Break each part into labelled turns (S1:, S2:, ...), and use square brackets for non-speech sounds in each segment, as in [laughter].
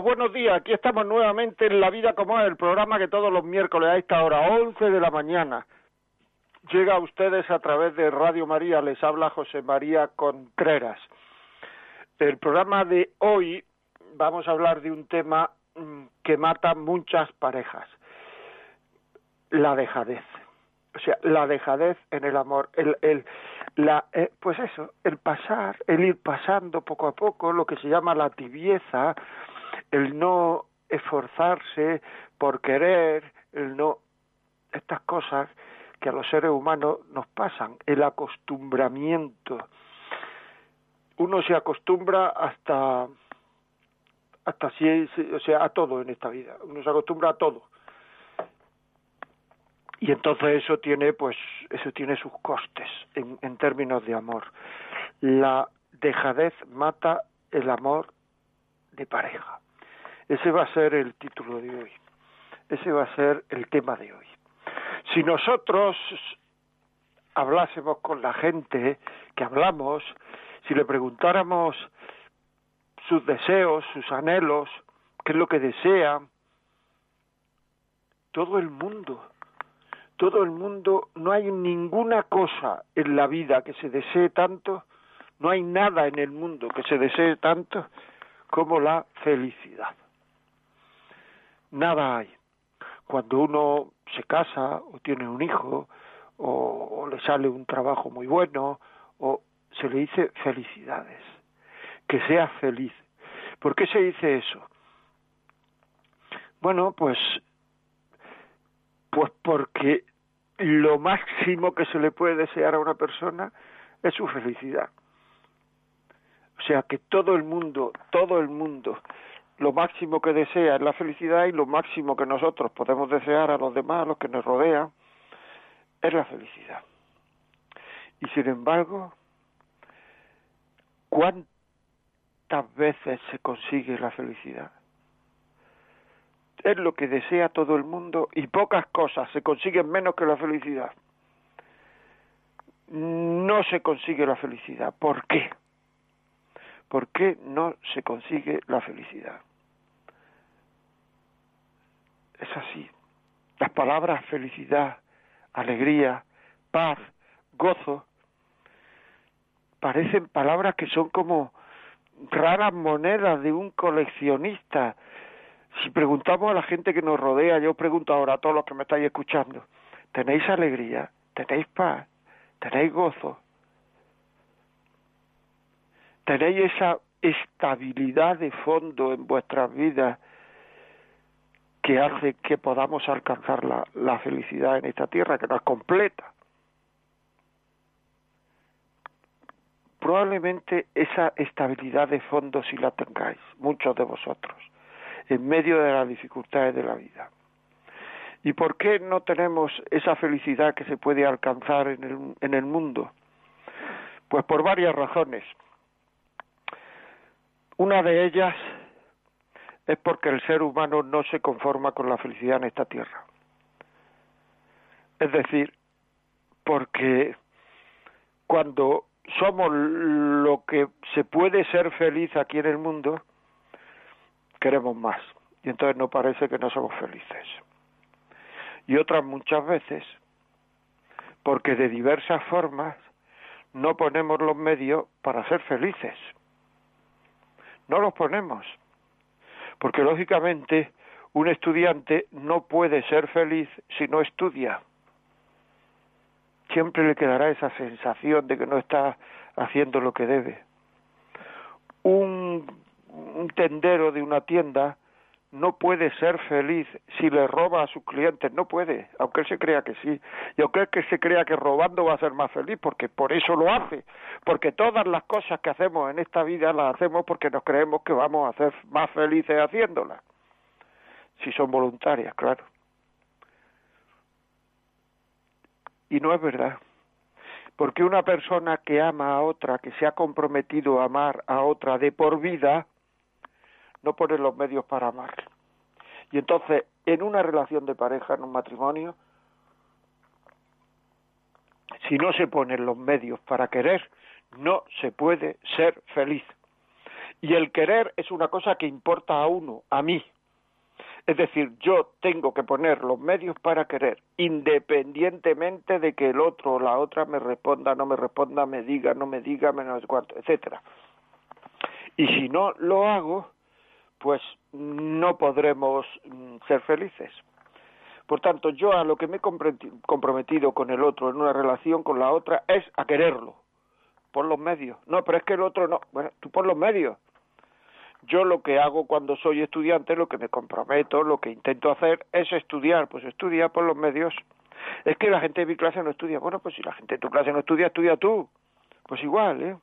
S1: Buenos días. Aquí estamos nuevamente en La Vida como es, el programa que todos los miércoles a esta hora, 11 de la mañana, llega a ustedes a través de Radio María. Les habla José María Contreras. El programa de hoy vamos a hablar de un tema mm, que mata muchas parejas, la dejadez. O sea, la dejadez en el amor, el, el, la, eh, pues eso, el pasar, el ir pasando poco a poco, lo que se llama la tibieza, el no esforzarse por querer, el no estas cosas que a los seres humanos nos pasan, el acostumbramiento. Uno se acostumbra hasta hasta si o sea, a todo en esta vida. Uno se acostumbra a todo. Y entonces eso tiene pues eso tiene sus costes en, en términos de amor. La dejadez mata el amor de pareja. Ese va a ser el título de hoy. Ese va a ser el tema de hoy. Si nosotros hablásemos con la gente que hablamos, si le preguntáramos sus deseos, sus anhelos, qué es lo que desea, todo el mundo, todo el mundo, no hay ninguna cosa en la vida que se desee tanto, no hay nada en el mundo que se desee tanto como la felicidad nada hay. Cuando uno se casa o tiene un hijo o, le sale un trabajo muy bueno o se le dice felicidades, que sea feliz. ¿Por qué se dice eso? Bueno, pues pues porque lo máximo que se le puede desear a una persona es su felicidad. O sea, que todo el mundo, todo el mundo lo máximo que desea es la felicidad y lo máximo que nosotros podemos desear a los demás, a los que nos rodean, es la felicidad. Y sin embargo, ¿cuántas veces se consigue la felicidad? Es lo que desea todo el mundo y pocas cosas se consiguen menos que la felicidad. No se consigue la felicidad. ¿Por qué? ¿Por qué no se consigue la felicidad? Es así. Las palabras felicidad, alegría, paz, gozo, parecen palabras que son como raras monedas de un coleccionista. Si preguntamos a la gente que nos rodea, yo pregunto ahora a todos los que me estáis escuchando, ¿tenéis alegría? ¿Tenéis paz? ¿Tenéis gozo? ¿Tenéis esa estabilidad de fondo en vuestras vidas que hace que podamos alcanzar la, felicidad en esta tierra, que nos completa. Probablemente esa estabilidad de fondo si la tengáis, muchos de vosotros, en medio de las dificultades de la vida. ¿Y por qué no tenemos esa felicidad que se puede alcanzar en el, en el mundo? Pues por varias razones. Una de ellas es porque el ser humano no se conforma con la felicidad en esta tierra. Es decir, porque cuando somos lo que se puede ser feliz aquí en el mundo, queremos más. Y entonces no parece que no somos felices. Y otras muchas veces, porque de diversas formas no ponemos los medios para ser felices. No los ponemos porque lógicamente un estudiante no puede ser feliz si no estudia. Siempre le quedará esa sensación de que no está haciendo lo que debe. Un, tendero de una tienda no puede ser feliz si le roba a sus clientes, no puede, aunque él se crea que sí, y aunque él se crea que robando va a ser más feliz, porque por eso lo hace, porque todas las cosas que hacemos en esta vida las hacemos porque nos creemos que vamos a ser más felices haciéndolas, si son voluntarias, claro. Y no es verdad, porque una persona que ama a otra, que se ha comprometido a amar a otra de por vida, no pone los medios para amar. Y entonces, en una relación de pareja, en un matrimonio, si no se ponen los medios para querer, no se puede ser feliz. Y el querer es una cosa que importa a uno, a mí. Es decir, yo tengo que poner los medios para querer, independientemente de que el otro o la otra me responda, no me responda, me diga, no me diga, menos cuánto, etcétera. Y si no lo hago, pues no podremos mm, ser felices. Por tanto, yo a lo que me he comprometido con el otro en una relación con la otra es a quererlo, por los medios. No, pero es que el otro no. Bueno, tú por los medios. Yo lo que hago cuando soy estudiante, lo que me comprometo, lo que intento hacer es estudiar. Pues estudia por los medios. Es que la gente de mi clase no estudia. Bueno, pues si la gente de tu clase no estudia, estudia tú. Pues igual, ¿eh?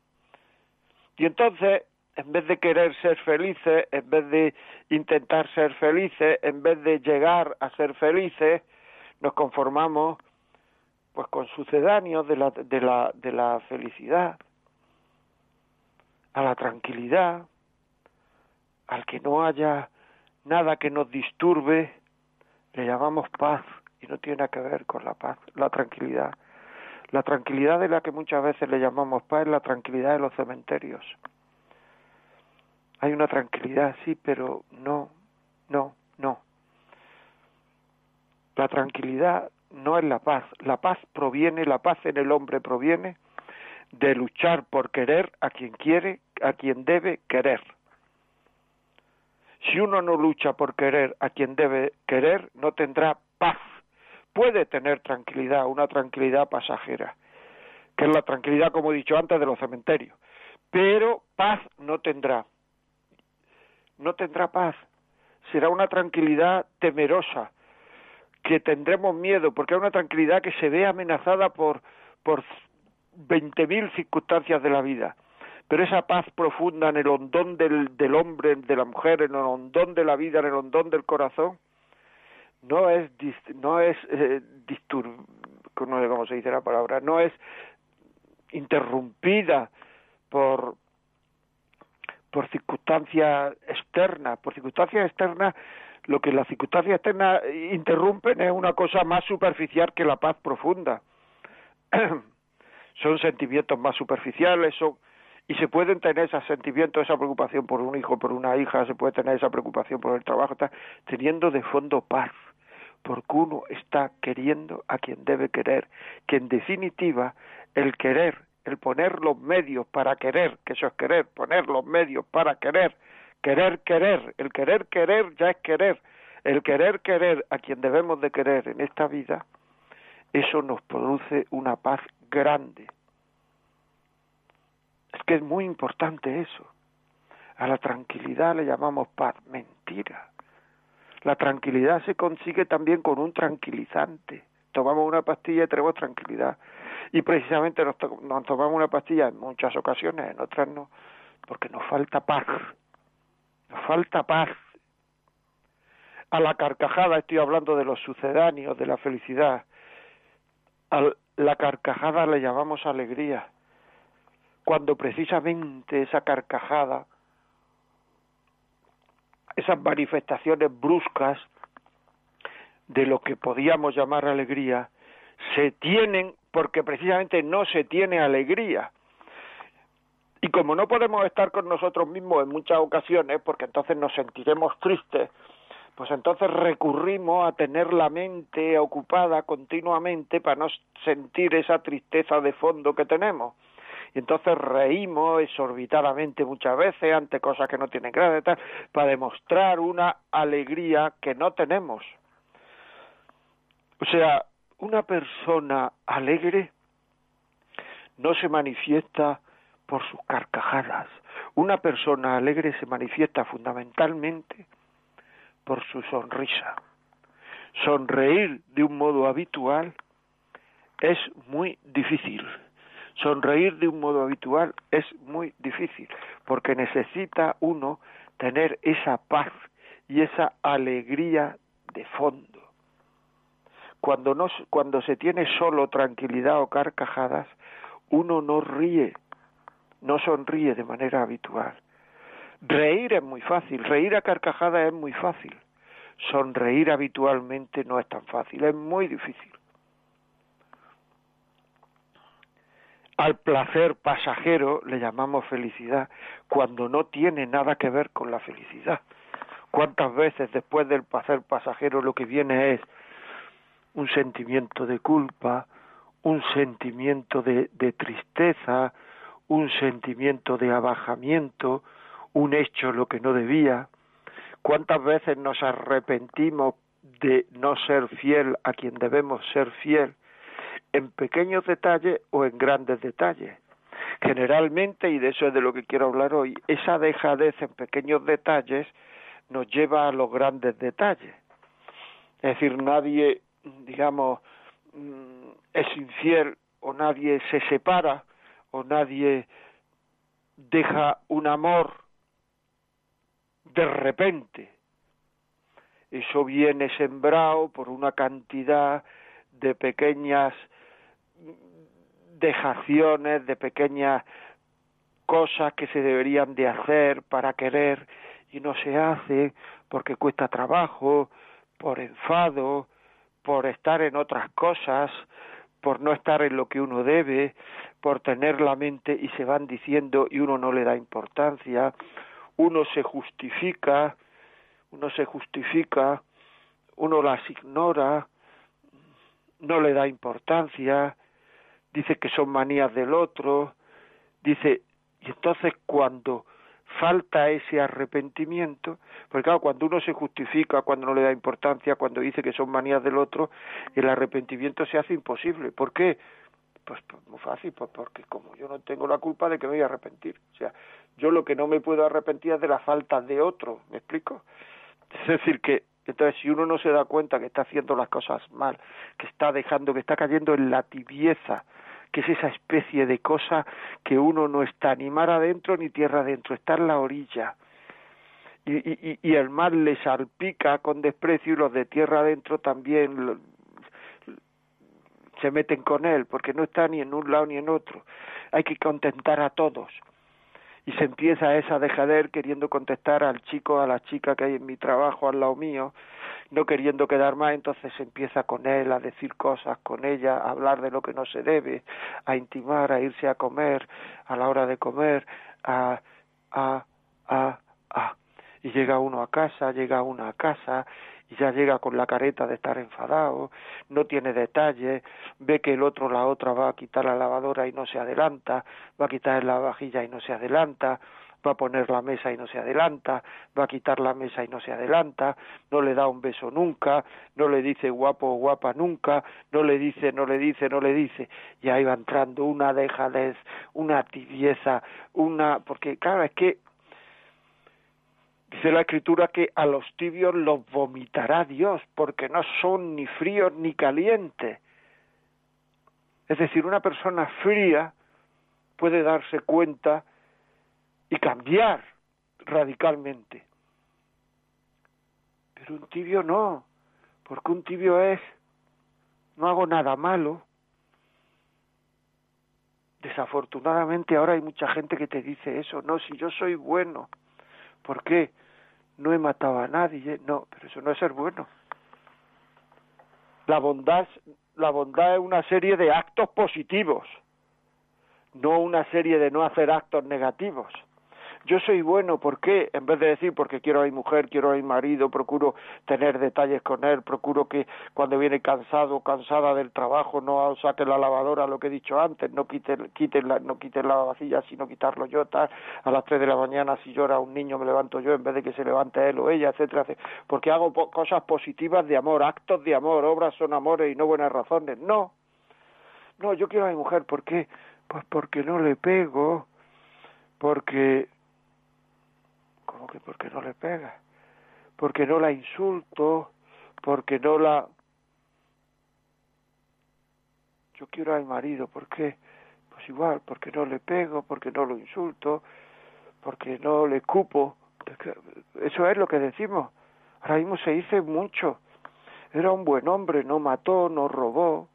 S1: Y entonces en vez de querer ser felices, en vez de intentar ser felices, en vez de llegar a ser felices, nos conformamos pues con sucedáneos de la, de la, de la felicidad, a la tranquilidad, al que no haya nada que nos disturbe, le llamamos paz y no tiene que ver con la paz, la tranquilidad. La tranquilidad de la que muchas veces le llamamos paz es la tranquilidad de los cementerios hay una tranquilidad, sí, pero no, no, no. La tranquilidad no es la paz. La paz proviene, la paz en el hombre proviene de luchar por querer a quien quiere, a quien debe querer. Si uno no lucha por querer a quien debe querer, no tendrá paz. Puede tener tranquilidad, una tranquilidad pasajera, que es la tranquilidad, como he dicho antes, de los cementerios. Pero paz no tendrá no tendrá paz. Será una tranquilidad temerosa, que tendremos miedo, porque es una tranquilidad que se ve amenazada por, por veinte mil circunstancias de la vida. Pero esa paz profunda en el hondón del, del hombre, de la mujer, en el hondón de la vida, en el hondón del corazón, no es, no es eh, no sé cómo se dice la palabra, no es interrumpida por, por circunstancias externas. Por circunstancias externas, lo que las circunstancias externas interrumpen es una cosa más superficial que la paz profunda. [clears throat] son sentimientos más superficiales, son y se pueden tener esos sentimientos, esa preocupación por un hijo, por una hija, se puede tener esa preocupación por el trabajo, teniendo de fondo paz, porque uno está queriendo a quien debe querer, que en definitiva el querer el poner los medios para querer, que eso es querer, poner los medios para querer, querer, querer, el querer, querer ya es querer, el querer, querer a quien debemos de querer en esta vida, eso nos produce una paz grande. Es que es muy importante eso. A la tranquilidad le llamamos paz, mentira. La tranquilidad se consigue también con un tranquilizante. Tomamos una pastilla y tenemos tranquilidad y precisamente nos, tomamos una pastilla en muchas ocasiones, en otras no, porque nos falta paz, nos falta paz. A la carcajada estoy hablando de los sucedáneos, de la felicidad. A la carcajada le llamamos alegría, cuando precisamente esa carcajada, esas manifestaciones bruscas de lo que podíamos llamar alegría, se tienen porque precisamente no se tiene alegría. Y como no podemos estar con nosotros mismos en muchas ocasiones, porque entonces nos sentiremos tristes, pues entonces recurrimos a tener la mente ocupada continuamente para no sentir esa tristeza de fondo que tenemos. Y entonces reímos exorbitadamente muchas veces ante cosas que no tienen gracia, para demostrar una alegría que no tenemos. O sea, una persona alegre no se manifiesta por sus carcajadas. Una persona alegre se manifiesta fundamentalmente por su sonrisa. Sonreír de un modo habitual es muy difícil. Sonreír de un modo habitual es muy difícil, porque necesita uno tener esa paz y esa alegría de fondo. Cuando, no, cuando se tiene solo tranquilidad o carcajadas, uno no ríe, no sonríe de manera habitual. Reír es muy fácil, reír a carcajadas es muy fácil. Sonreír habitualmente no es tan fácil, es muy difícil. Al placer pasajero le llamamos felicidad cuando no tiene nada que ver con la felicidad. ¿Cuántas veces después del placer pasajero lo que viene es un sentimiento de culpa, un sentimiento de, de tristeza, un sentimiento de abajamiento, un hecho lo que no debía? ¿Cuántas veces nos arrepentimos de no ser fiel a quien debemos ser fiel? en pequeños detalles o en grandes detalles. Generalmente, y de eso es de lo que quiero hablar hoy, esa dejadez en pequeños detalles nos lleva a los grandes detalles. Es decir, nadie, digamos, mm, es infiel o nadie se separa o nadie deja un amor de repente. Eso viene sembrado por una cantidad de pequeñas dejaciones, de pequeñas cosas que se deberían de hacer para querer y no se hace porque cuesta trabajo, por enfado, por estar en otras cosas, por no estar en lo que uno debe, por tener la mente y se van diciendo y uno no le da importancia, uno se justifica, uno se justifica, uno las ignora, no le da importancia, dice que son manías del otro, dice, y entonces cuando falta ese arrepentimiento, porque claro, cuando uno se justifica, cuando no le da importancia, cuando dice que son manías del otro, el arrepentimiento se hace imposible. ¿Por qué? Pues, pues, muy fácil, pues porque como yo no tengo la culpa de que me voy a arrepentir. O sea, yo lo que no me puedo arrepentir es de la falta de otro, ¿me explico? [laughs] Es decir, que entonces si uno no se da cuenta que está haciendo las cosas mal, que está dejando, que está cayendo en la tibieza, que es esa especie de cosa que uno no está ni mar adentro ni tierra adentro, está en la orilla. Y, y, y el mar le salpica con desprecio y los de tierra adentro también se meten con él, porque no está ni en un lado ni en otro. Hay que contentar a todos y se empieza esa dejader queriendo contestar al chico, a la chica que hay en mi trabajo al lado mío, no queriendo quedar más, entonces empieza con él a decir cosas con ella, a hablar de lo que no se debe, a intimar, a irse a comer, a la hora de comer, a, a, a, a. Y llega uno a casa, llega uno a casa y ya llega con la careta de estar enfadado, no tiene detalles, ve que el otro, la otra va a quitar la lavadora y no se adelanta, va a quitar la vajilla y no se adelanta, va a poner la mesa y no se adelanta, va a quitar la mesa y no se adelanta, no le da un beso nunca, no le dice guapo o guapa nunca, no le dice, no le dice, no le dice, y ahí va entrando una dejadez, una tibieza, una, porque claro, es que Dice la escritura que a los tibios los vomitará Dios, porque no son ni fríos ni calientes. Es decir, una persona fría puede darse cuenta y cambiar radicalmente. Pero un tibio no, porque un tibio es, no hago nada malo. Desafortunadamente ahora hay mucha gente que te dice eso, no, si yo soy bueno, ¿por qué? no he matado a nadie, no, pero eso no es ser bueno. La bondad, la bondad es una serie de actos positivos, no una serie de no hacer actos negativos yo soy bueno, ¿por qué? En vez de decir porque quiero a mi mujer, quiero a mi marido, procuro tener detalles con él, procuro que cuando viene cansado o cansada del trabajo no saque la lavadora, lo que he dicho antes, no quite, quite la, no quite la vacilla, sino quitarlo yo, tal, a las tres de la mañana si llora un niño me levanto yo en vez de que se levante él o ella, etcétera, porque hago cosas positivas de amor, actos de amor, obras son amores y no buenas razones, no, no, yo quiero a mi mujer, ¿por qué? Pues porque no le pego, porque ¿Cómo que por qué no le pega? porque no la insulto, porque no la... Yo quiero al marido, ¿por qué? Pues igual, porque no le pego, porque no lo insulto, porque no le cupo. Eso es lo que decimos. Ahora mismo se dice mucho. Era un buen hombre, no mató, no robó.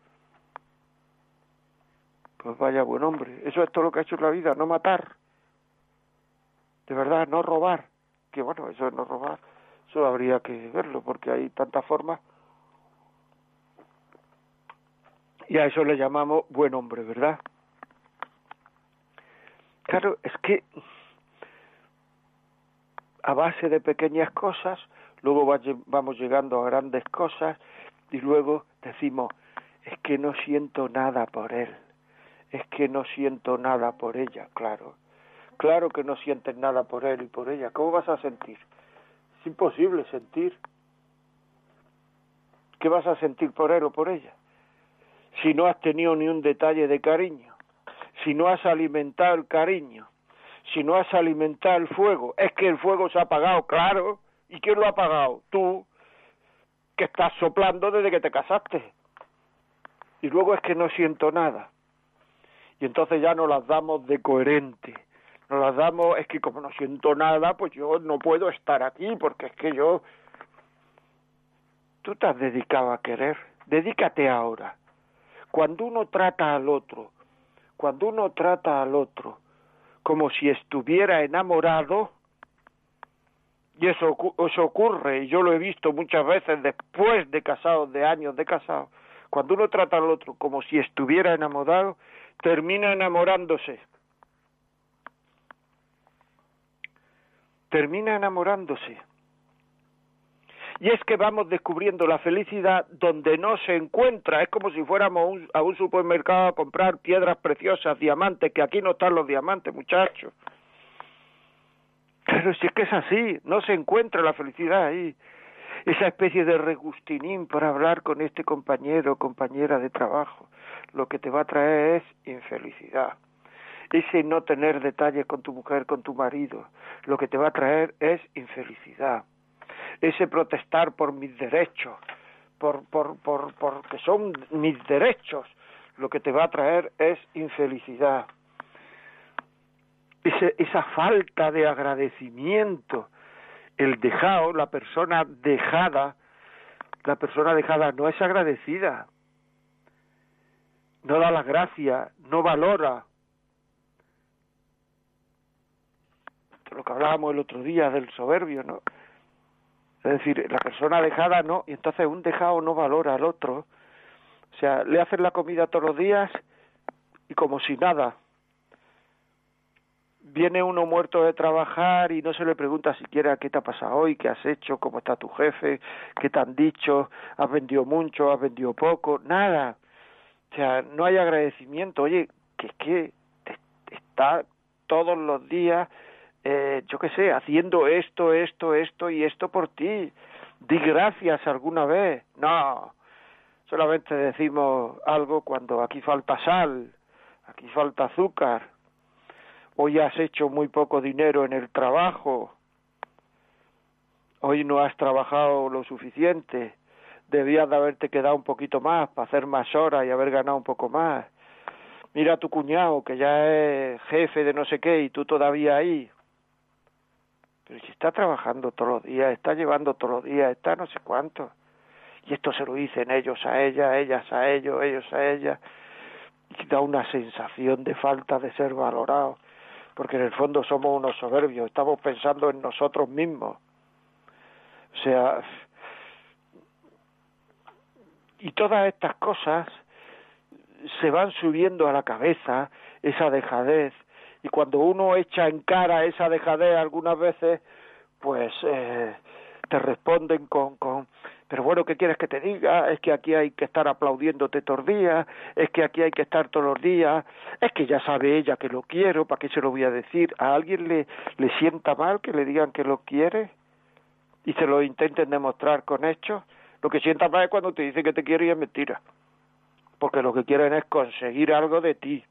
S1: Pues vaya buen hombre. Eso es todo lo que ha hecho en la vida, no matar. De verdad, no robar. Que bueno, eso es no robar. Eso habría que verlo porque hay tantas formas. Y a eso le llamamos buen hombre, ¿verdad? Claro, es que a base de pequeñas cosas, luego vamos llegando a grandes cosas y luego decimos, es que no siento nada por él, es que no siento nada por ella, claro. Claro que no sientes nada por él y por ella. ¿Cómo vas a sentir? Es imposible sentir. ¿Qué vas a sentir por él o por ella? Si no has tenido ni un detalle de cariño, si no has alimentado el cariño, si no has alimentado el fuego, es que el fuego se ha apagado, claro. ¿Y quién lo ha apagado? Tú, que estás soplando desde que te casaste. Y luego es que no siento nada. Y entonces ya no las damos de coherente nos las damos, es que como no siento nada, pues yo no puedo estar aquí, porque es que yo... Tú te has dedicado a querer, dedícate ahora. Cuando uno trata al otro, cuando uno trata al otro como si estuviera enamorado, y eso, eso ocurre, y yo lo he visto muchas veces después de casado, de años de casado, cuando uno trata al otro como si estuviera enamorado, termina enamorándose termina enamorándose. Y es que vamos descubriendo la felicidad donde no se encuentra. Es como si fuéramos a un supermercado a comprar piedras preciosas, diamantes, que aquí no están los diamantes, muchachos. Pero si es que es así, no se encuentra la felicidad ahí. Esa especie de regustinín por hablar con este compañero o compañera de trabajo, lo que te va a traer es infelicidad ese no tener detalles con tu mujer, con tu marido, lo que te va a traer es infelicidad. Ese protestar por mis derechos, por, por, por, porque son mis derechos, lo que te va a traer es infelicidad. esa falta de agradecimiento, el dejado, la persona dejada, la persona dejada no es agradecida, no da las gracias, no valora, lo que hablábamos el otro día del soberbio, ¿no? Es decir, la persona dejada no, y entonces un dejado no valora al otro. O sea, le hacen la comida todos los días y como si nada. Viene uno muerto de trabajar y no se le pregunta siquiera qué te ha pasado hoy, qué has hecho, cómo está tu jefe, qué te han dicho, has vendido mucho, has vendido poco, nada. O sea, no hay agradecimiento. Oye, que es que está todos los días eh, yo qué sé, haciendo esto, esto, esto y esto por ti. Di gracias alguna vez. No, solamente decimos algo cuando aquí falta sal, aquí falta azúcar, hoy has hecho muy poco dinero en el trabajo, hoy no has trabajado lo suficiente, debías de haberte quedado un poquito más para hacer más horas y haber ganado un poco más. Mira a tu cuñado que ya es jefe de no sé qué y tú todavía ahí. Pero si está trabajando todos los días, está llevando todos los días, está no sé cuánto. Y esto se lo dicen ellos a ella, ellas a ellos, ellos a ella. Y da una sensación de falta de ser valorado. Porque en el fondo somos unos soberbios, estamos pensando en nosotros mismos. O sea, y todas estas cosas se van subiendo a la cabeza, esa dejadez, y cuando uno echa en cara esa dejadez algunas veces, pues eh, te responden con, con, pero bueno, ¿qué quieres que te diga? Es que aquí hay que estar aplaudiéndote todos los días, es que aquí hay que estar todos los días, es que ya sabe ella que lo quiero, ¿para qué se lo voy a decir? ¿A alguien le, sienta mal que le digan que lo quiere? Y se lo intenten demostrar con hechos. Lo que sienta mal es cuando te dicen que te quiere y es mentira. Porque lo que quieren es conseguir algo de ti.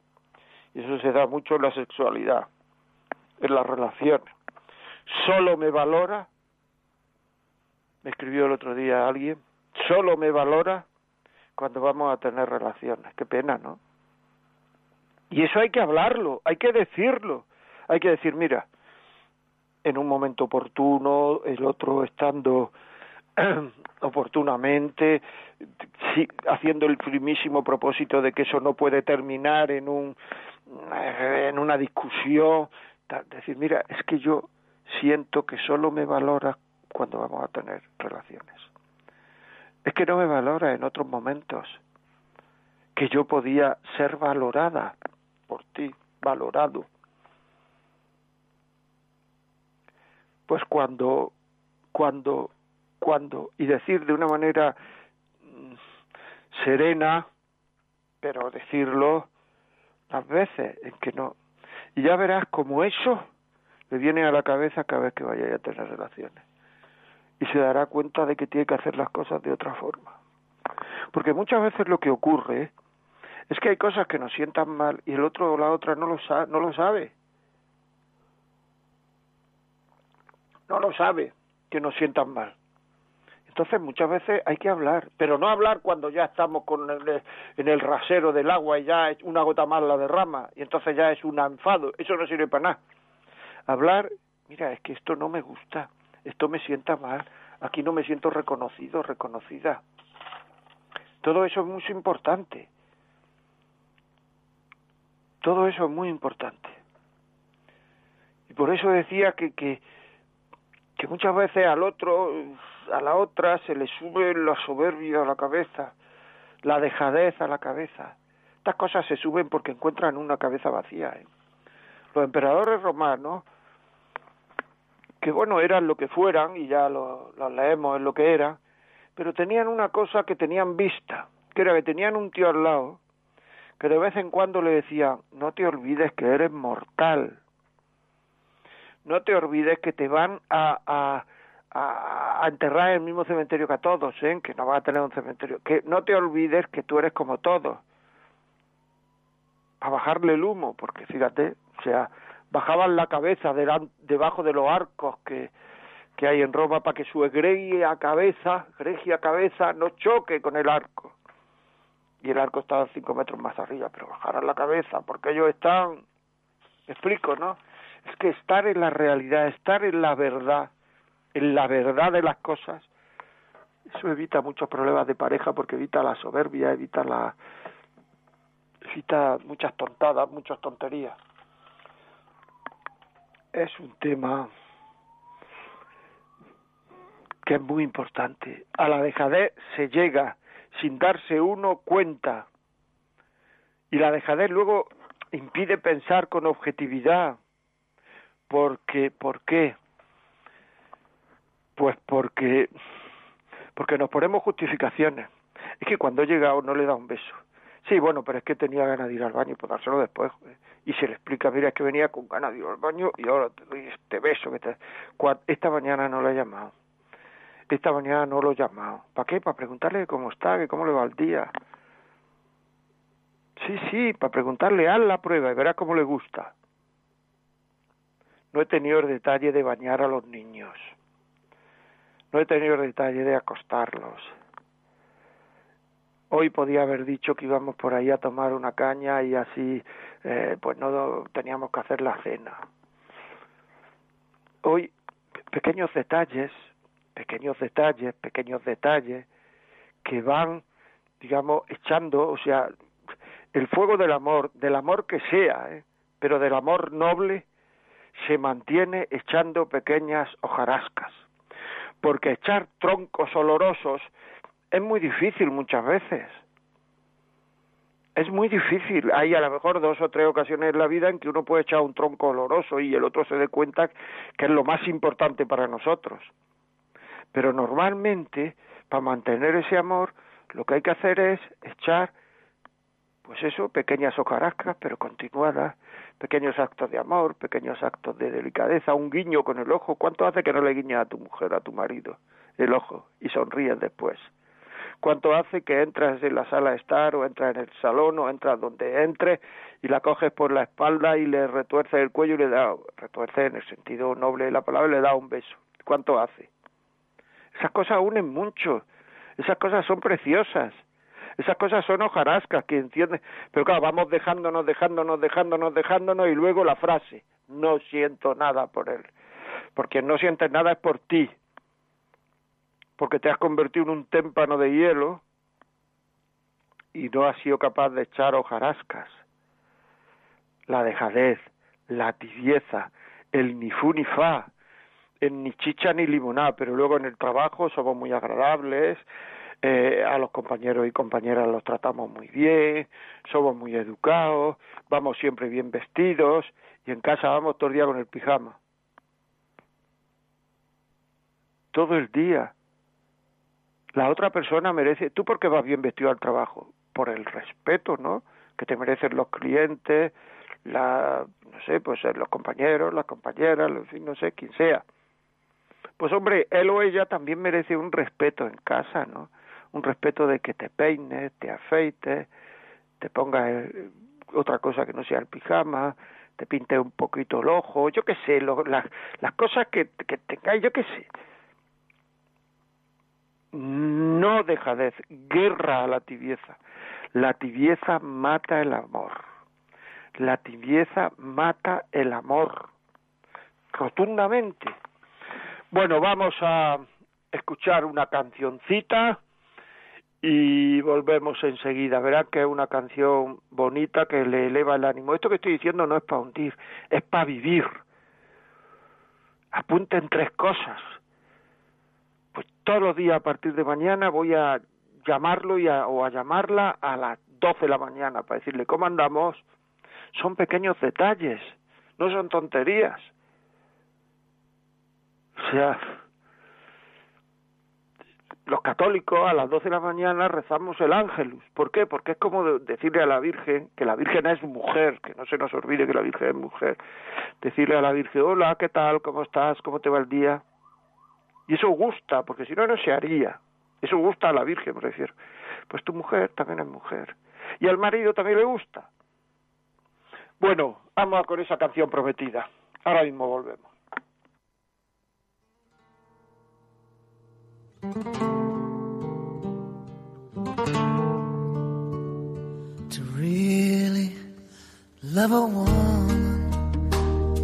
S1: Y eso se da mucho en la sexualidad, en las relaciones. Solo me valora me escribió el otro día alguien, solo me valora cuando vamos a tener relaciones. Qué pena, ¿no? Y eso hay que hablarlo, hay que decirlo. Hay que decir, mira, en un momento oportuno, el otro estando [clears throat] oportunamente, haciendo el primísimo propósito de que eso no puede terminar en un en una discusión, decir, mira, es que yo siento que solo me valora cuando vamos a tener relaciones. Es que no me valora en otros momentos, que yo podía ser valorada por ti, valorado. Pues cuando, cuando, cuando, y decir de una manera mm, serena, pero decirlo las veces en que no. Y ya verás como eso le viene a la cabeza cada vez que vaya a tener relaciones. Y se dará cuenta de que tiene que hacer las cosas de otra forma. Porque muchas veces lo que ocurre es que hay cosas que nos sientan mal y el otro o la otra no lo, no lo sabe. No lo sabe que nos sientan mal. Entonces muchas veces hay que hablar, pero no hablar cuando ya estamos con en el rasero del agua y ya es una gota más la derrama y entonces ya es un enfado, eso no sirve para nada. Hablar, mira, es que esto no me gusta, esto me sienta mal, aquí no me siento reconocido, reconocida. Todo eso es muy importante. Todo eso es muy importante. Y por eso decía que, que, que muchas veces al otro a la otra se le sube la soberbia a la cabeza, la dejadez a la cabeza. Estas cosas se suben porque encuentran una cabeza vacía. ¿eh? Los emperadores romanos, que bueno, eran lo que fueran, y ya lo, leemos en lo que eran, pero tenían una cosa que tenían vista, que era que tenían un tío al lado, que de vez en cuando le decía, no te olvides que eres mortal, no te olvides que te van a, a, enterrar en el mismo cementerio que a todos, ¿eh? que no va a tener un cementerio. Que no te olvides que tú eres como todos. A bajarle el humo, porque fíjate, o sea, bajaban la cabeza debajo de los arcos que, que hay en Roma para que su egregia cabeza, egregia cabeza, no choque con el arco. Y el arco estaba cinco metros más arriba, pero bajaran la cabeza, porque ellos están, explico, ¿no? Es que estar en la realidad, estar en la verdad, en la verdad de las cosas, eso evita muchos problemas de pareja porque evita la soberbia, evita la evita muchas tontadas, muchas tonterías. Es un tema que es muy importante. A la dejadez se llega sin darse uno cuenta. Y la dejadez luego impide pensar con objetividad. Porque, ¿por qué? Pues porque, porque nos ponemos justificaciones. Es que cuando he llegado no le da un beso. Sí, bueno, pero es que tenía ganas de ir al baño y pues dárselo después. Y se le explica, mira, es que venía con ganas de ir al baño y ahora te doy este beso. que te... Esta mañana no lo he llamado. Esta mañana no lo he llamado. ¿Para qué? Para preguntarle cómo está, que cómo le va el día. Sí, sí, para preguntarle, haz la prueba y verás cómo le gusta. No he tenido el detalle de bañar a los niños. No he tenido el detalle de acostarlos. Hoy podía haber dicho que íbamos por ahí a tomar una caña y así eh, pues no teníamos que hacer la cena. Hoy pequeños detalles, pequeños detalles, pequeños detalles que van, digamos, echando, o sea, el fuego del amor, del amor que sea, ¿eh? pero del amor noble, se mantiene echando pequeñas hojarascas porque echar troncos olorosos es muy difícil muchas veces. Es muy difícil. Hay a lo mejor dos o tres ocasiones en la vida en que uno puede echar un tronco oloroso y el otro se dé cuenta que es lo más importante para nosotros. Pero normalmente, para mantener ese amor, lo que hay que hacer es echar, pues eso, pequeñas hojarascas, pero continuadas, pequeños actos de amor, pequeños actos de delicadeza, un guiño con el ojo. ¿Cuánto hace que no le guiña a tu mujer, a tu marido, el ojo y sonríes después? ¿Cuánto hace que entras en la sala de estar o entras en el salón o entras donde entres y la coges por la espalda y le retuerces el cuello y le da, retuerce en el sentido noble de la palabra, le da un beso? ¿Cuánto hace? Esas cosas unen mucho. Esas cosas son preciosas. Esas cosas son hojarascas, que entiende. Pero claro, vamos dejándonos, dejándonos, dejándonos, dejándonos y luego la frase, no siento nada por él. Porque no sientes nada es por ti. Porque te has convertido en un témpano de hielo y no has sido capaz de echar hojarascas. La dejadez, la tibieza, el ni fu ni fa, en ni chicha ni limonada, pero luego en el trabajo somos muy agradables, eh, a los compañeros y compañeras los tratamos muy bien, somos muy educados, vamos siempre bien vestidos y en casa vamos todo el día con el pijama. Todo el día. La otra persona merece, ¿tú por qué vas bien vestido al trabajo? Por el respeto, ¿no? Que te merecen los clientes, la, no sé, pues los compañeros, las compañeras, en fin, no sé, quien sea. Pues hombre, él o ella también merece un respeto en casa, ¿no? Un respeto de que te peines, te afeites, te pongas eh, otra cosa que no sea el pijama, te pinte un poquito el ojo, yo qué sé, las cosas que, que tengáis, yo qué sé. No dejadez, guerra a la tibieza. La tibieza mata el amor. La tibieza mata el amor. Rotundamente. Bueno, vamos a escuchar una cancioncita y volvemos enseguida. Verán que es una canción bonita que le eleva el ánimo. Esto que estoy diciendo no es para hundir, es para vivir. Apunten tres cosas. Pues todos los días a partir de mañana voy a llamarlo y o a llamarla a las 12 de la mañana para decirle cómo andamos. Son pequeños detalles, no son tonterías. O sea, los católicos a las doce de la mañana rezamos el ángelus. ¿Por qué? Porque es como decirle a la Virgen que la Virgen es mujer, que no se nos olvide que la Virgen es mujer. Decirle a la Virgen, hola, ¿qué tal? ¿Cómo estás? ¿Cómo te va el día? Y eso gusta, porque si no, no se haría. Eso gusta a la Virgen, me refiero. Pues tu mujer también es mujer. Y al marido también le gusta. Bueno, vamos con esa canción prometida. Ahora mismo volvemos.
S2: To really love a woman,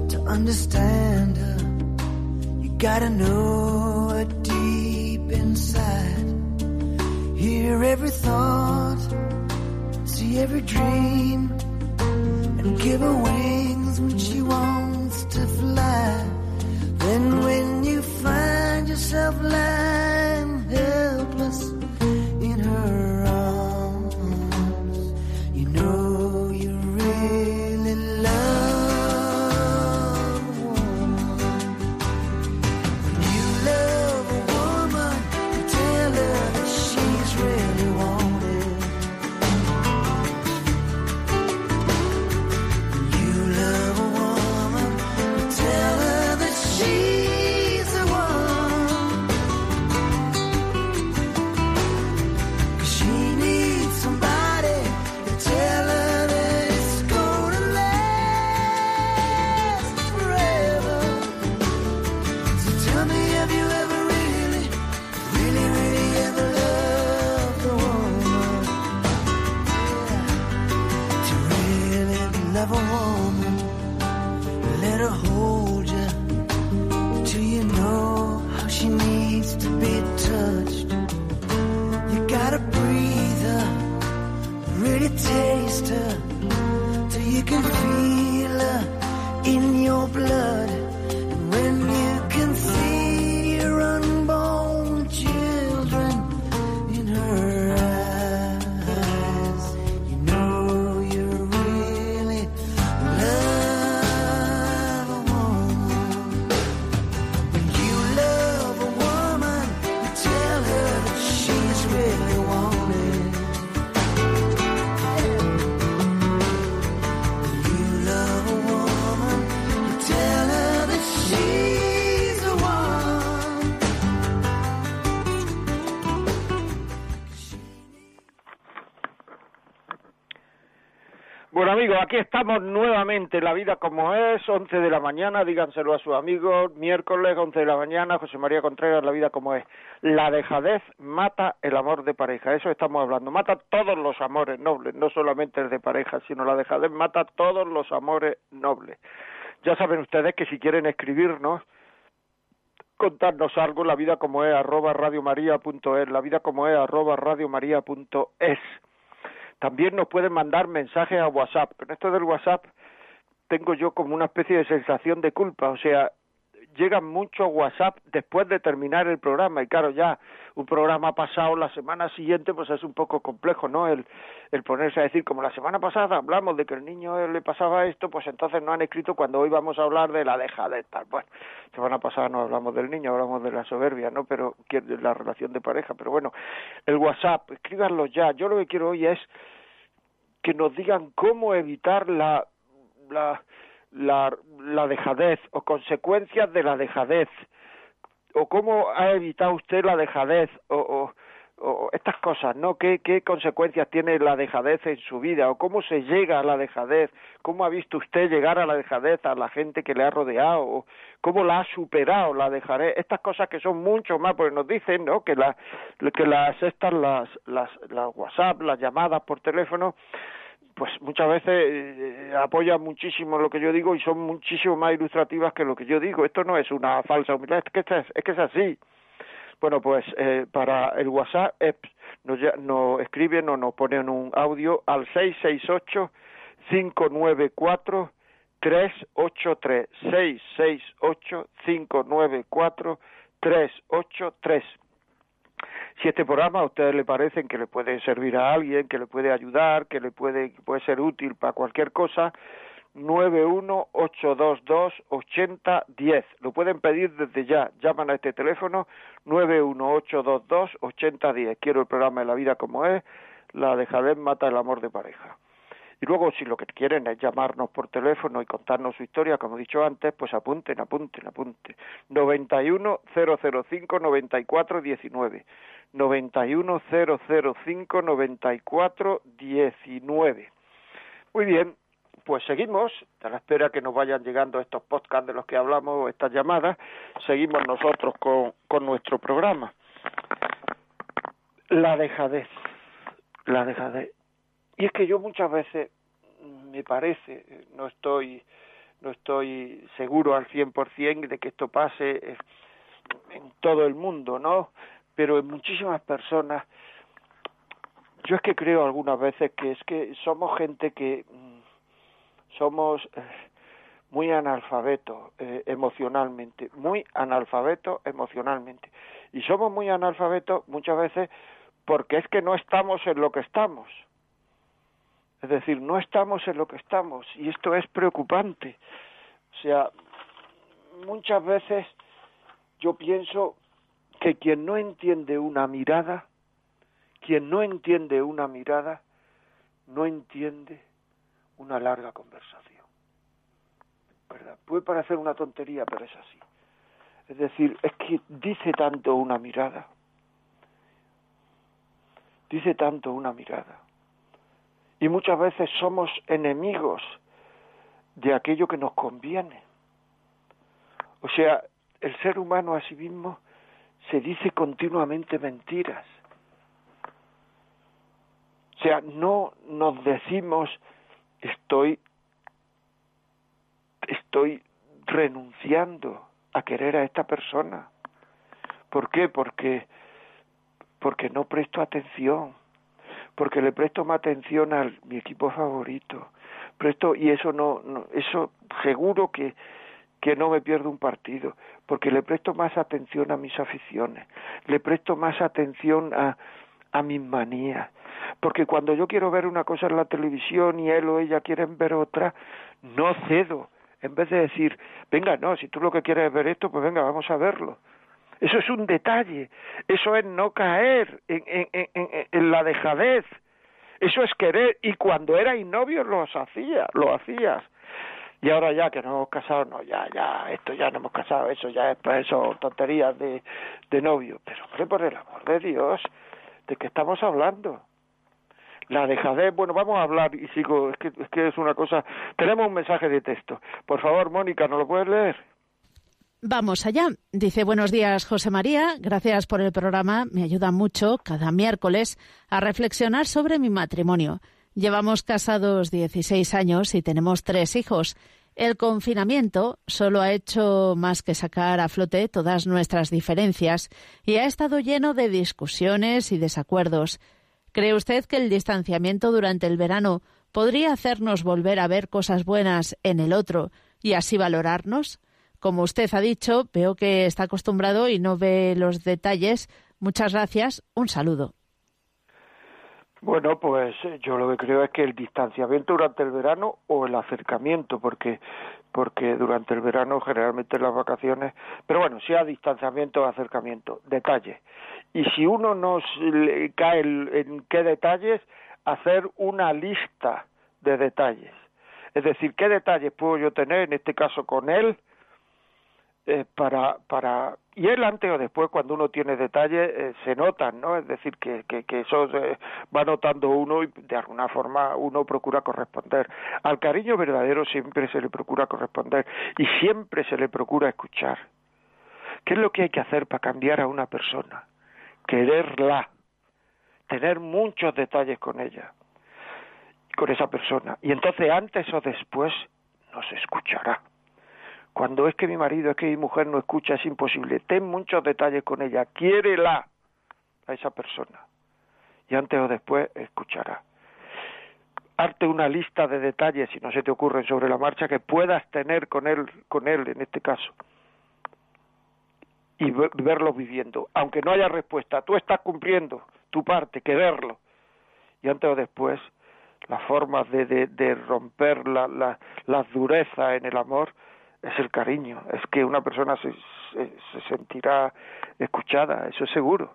S2: to understand her, you gotta know her deep inside. Hear every thought, see every dream, and give her wings when she wants to fly. Then when you find yourself lying of a woman, let her
S1: hold. La vida como es, 11 de la mañana, díganselo a sus amigos, miércoles 11 de la mañana, José María Contreras, la vida como es. La dejadez mata el amor de pareja, eso estamos hablando, mata todos los amores nobles, no solamente el de pareja, sino la dejadez mata todos los amores nobles. Ya saben ustedes que si quieren escribirnos, contarnos algo, la vida como es, arroba radiomaria.es, la vida como es, arroba radiomaria.es. También nos pueden mandar mensajes a WhatsApp. Con esto del WhatsApp tengo yo como una especie de sensación de culpa, o sea, llegan muchos WhatsApp después de terminar el programa y claro, ya un programa pasado la semana siguiente pues es un poco complejo, ¿no? El, el ponerse a decir, como la semana pasada hablamos de que el niño le pasaba esto, pues entonces no han escrito cuando hoy vamos a hablar de la de tal. Bueno, semana pasada no hablamos del niño, hablamos de la soberbia, ¿no? Pero la relación de pareja, pero bueno, el WhatsApp, escríbanlo ya. Yo lo que quiero hoy es que nos digan cómo evitar la la la, la dejadez o consecuencias de la dejadez o cómo ha evitado usted la dejadez o, o, estas cosas, ¿no? ¿Qué, ¿Qué consecuencias tiene la dejadez en su vida? ¿O cómo se llega a la dejadez? ¿Cómo ha visto usted llegar a la dejadez a la gente que le ha rodeado? ¿O ¿Cómo la ha superado la dejadez? Estas cosas que son mucho más, porque nos dicen, ¿no? Que, la, que las estas, las, las, las WhatsApp, las llamadas por teléfono, pues muchas veces eh, apoyan muchísimo lo que yo digo y son muchísimo más ilustrativas que lo que yo digo. Esto no es una falsa humildad, es que es, es, que es así. Bueno, pues eh, para el WhatsApp eh, nos, nos escriben o nos ponen un audio al 668 594 383 668 594 383 si este programa a ustedes le parecen que le puede servir a alguien, que le puede ayudar, que le puede, puede ser útil para cualquier cosa, 918228010. Lo pueden pedir desde ya. Llaman a este teléfono 918228010. Quiero el programa de la vida como es. La dejadez mata el amor de pareja. Y luego, si lo que quieren es llamarnos por teléfono y contarnos su historia, como he dicho antes, pues apunten, apunten, apunten. 910059419. 910059419. Muy bien, pues seguimos, a la espera que nos vayan llegando estos podcasts de los que hablamos, estas llamadas, seguimos nosotros con, con nuestro programa. La dejadez, la dejadez. Y es que yo muchas veces me parece, no estoy no estoy seguro al 100% de que esto pase en todo el mundo, ¿no? Pero en muchísimas personas yo es que creo algunas veces que es que somos gente que mm, somos eh, muy analfabetos eh, emocionalmente, muy analfabetos emocionalmente. Y somos muy analfabetos muchas veces porque es que no estamos en lo que estamos. Es decir, no estamos en lo que estamos y esto es preocupante. O sea, muchas veces yo pienso que quien no entiende una mirada, quien no entiende una mirada, no entiende una larga conversación. ¿Verdad? Puede parecer una tontería, pero es así. Es decir, es que dice tanto una mirada. Dice tanto una mirada y muchas veces somos enemigos de aquello que nos conviene. O sea, el ser humano a sí mismo se dice continuamente mentiras. O sea, no nos decimos estoy estoy renunciando a querer a esta persona. ¿Por qué? Porque porque no presto atención, porque le presto más atención a mi equipo favorito. Presto y eso no, no eso seguro que que no me pierdo un partido, porque le presto más atención a mis aficiones, le presto más atención a, a mis manías, porque cuando yo quiero ver una cosa en la televisión y él o ella quieren ver otra, no cedo, en vez de decir, venga, no, si tú lo que quieres es ver esto, pues venga, vamos a verlo. Eso es un detalle, eso es no caer en, en, en, en la dejadez, eso es querer, y cuando erais novios los hacía, lo hacías. Y ahora ya que nos hemos casado, no, ya, ya, esto ya no hemos casado, eso ya es pues, eso, tonterías de, de novio. Pero hombre, por el amor de Dios, ¿de qué estamos hablando? la dejadez, bueno, vamos a hablar y sigo, es que, es que es una cosa, tenemos un mensaje de texto. Por favor, Mónica, ¿no lo puedes leer?
S3: Vamos allá. Dice buenos días, José María. Gracias por el programa. Me ayuda mucho cada miércoles a reflexionar sobre mi matrimonio. Llevamos casados 16 años y tenemos tres hijos. El confinamiento solo ha hecho más que sacar a flote todas nuestras diferencias y ha estado lleno de discusiones y desacuerdos. ¿Cree usted que el distanciamiento durante el verano podría hacernos volver a ver cosas buenas en el otro y así valorarnos? Como usted ha dicho, veo que está acostumbrado y no ve los detalles. Muchas gracias. Un saludo.
S1: Bueno, pues eh, yo lo que creo es que el distanciamiento durante el verano o el acercamiento, porque porque durante el verano generalmente las vacaciones, pero bueno, sea distanciamiento o acercamiento, detalle. Y si uno no cae en qué detalles, hacer una lista de detalles. Es decir, qué detalles puedo yo tener, en este caso con él, eh, para, para y él antes o después cuando uno tiene detalles eh, se notan no es decir que, que, que eso va notando uno y de alguna forma uno procura corresponder. Al cariño verdadero siempre se le procura corresponder y siempre se le procura escuchar. Qué es lo que hay que hacer para cambiar a una persona quererla tener muchos detalles con ella con esa persona. Y entonces antes o después nos escuchará cuando es que mi marido, es que mi mujer no escucha, es imposible. Ten muchos detalles con ella, quiérela a esa persona. Y antes o después escuchará. Harte una lista de detalles, si no se te ocurren sobre la marcha, que puedas tener con él, con él en este caso. Y verlo viviendo. Aunque no haya respuesta, tú estás cumpliendo tu parte, que verlo. Y antes o después, las formas de, de, de romper la, las durezas en el amor, es el cariño, es que una persona se, se, sentirá escuchada, eso es seguro.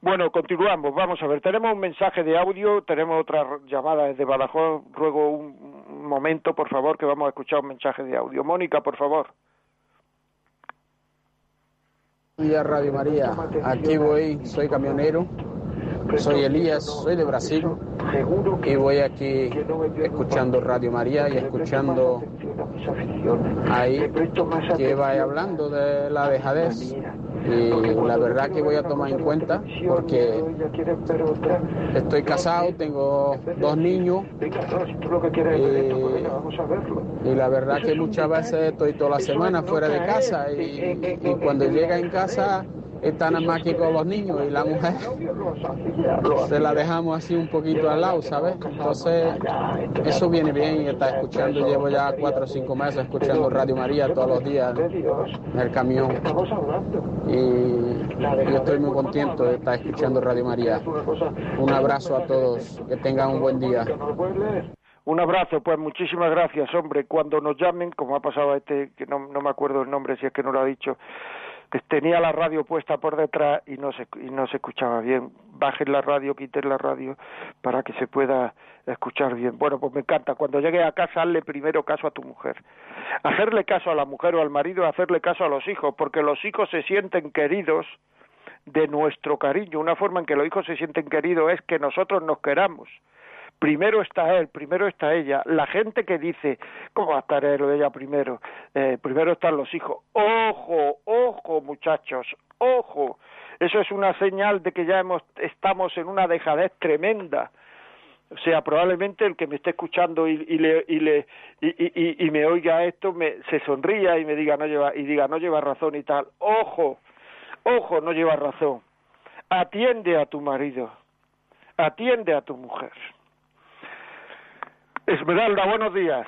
S1: Bueno, continuamos, vamos a ver, tenemos un mensaje de audio, tenemos otra llamada desde Badajoz, ruego un momento, por favor, que vamos a escuchar un mensaje de audio. Mónica, por favor.
S4: Día Radio María, aquí voy, soy camionero, soy Elías, soy de Brasil y voy aquí escuchando Radio María y escuchando ahí que va hablando de la dejadez. Y la verdad que voy a tomar en cuenta porque estoy casado, tengo dos niños y, y la verdad que muchas veces estoy toda la semana fuera de casa y cuando llega en casa están más aquí con los niños y la mujer se la dejamos así un poquito al lado, ¿sabes? Entonces, eso viene bien y está escuchando, llevo ya cuatro o cinco meses escuchando Radio María todos los días en el camión y yo estoy muy contento de estar escuchando Radio María. Un abrazo a todos, que tengan un buen día.
S1: Un abrazo, pues muchísimas gracias, hombre. Cuando nos llamen, como ha pasado a este, que no, no me acuerdo el nombre, si es que no lo ha dicho, tenía la radio puesta por detrás y no se, y no se escuchaba bien. Bajen la radio, quiten la radio para que se pueda escuchar bien. Bueno, pues me encanta. Cuando llegue a casa, hazle primero caso a tu mujer. Hacerle caso a la mujer o al marido, hacerle caso a los hijos, porque los hijos se sienten queridos de nuestro cariño. Una forma en que los hijos se sienten queridos es que nosotros nos queramos primero está él, primero está ella. La gente que dice, ¿cómo va a estar él o ella primero? Eh, primero están los hijos. Ojo, ojo, muchachos, ojo. Eso es una señal de que ya hemos, estamos en una dejadez tremenda. O sea, probablemente el que me esté escuchando y, y le, y, le y, y, me oiga esto me, se sonría y me diga no lleva y diga no lleva razón y tal. Ojo, ojo, no lleva razón. Atiende a tu marido, atiende a tu mujer. Esmeralda, buenos días.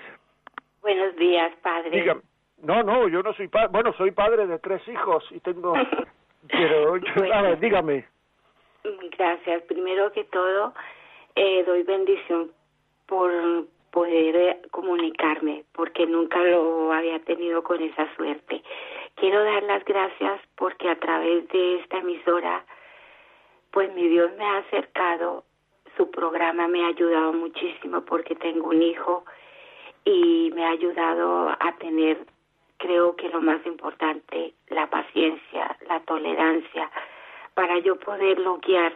S5: Buenos días, padre.
S1: Dígame. No, no, yo no soy padre. Bueno, soy padre de tres hijos y tengo. [laughs] Pero,
S5: Bueno.
S1: a ver, dígame.
S5: Gracias. Primero que todo, eh, doy bendición por poder eh, comunicarme, porque nunca lo había tenido con esa suerte. Quiero dar las gracias porque a través de esta emisora, pues mi Dios me ha acercado, su programa me ha ayudado muchísimo porque tengo un hijo y me ha ayudado a tener, creo que lo más importante, la paciencia, la tolerancia, para yo poderlo guiar.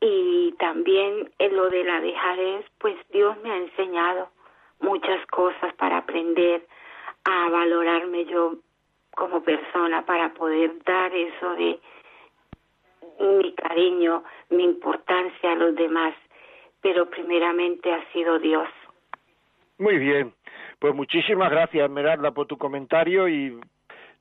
S5: Y también en lo de la dejadez, pues Dios me ha enseñado muchas cosas para aprender a valorarme yo como persona, para poder dar eso de mi cariño, mi importancia a los demás, pero primeramente ha sido Dios.
S1: Muy bien, pues muchísimas gracias Esmeralda por tu comentario y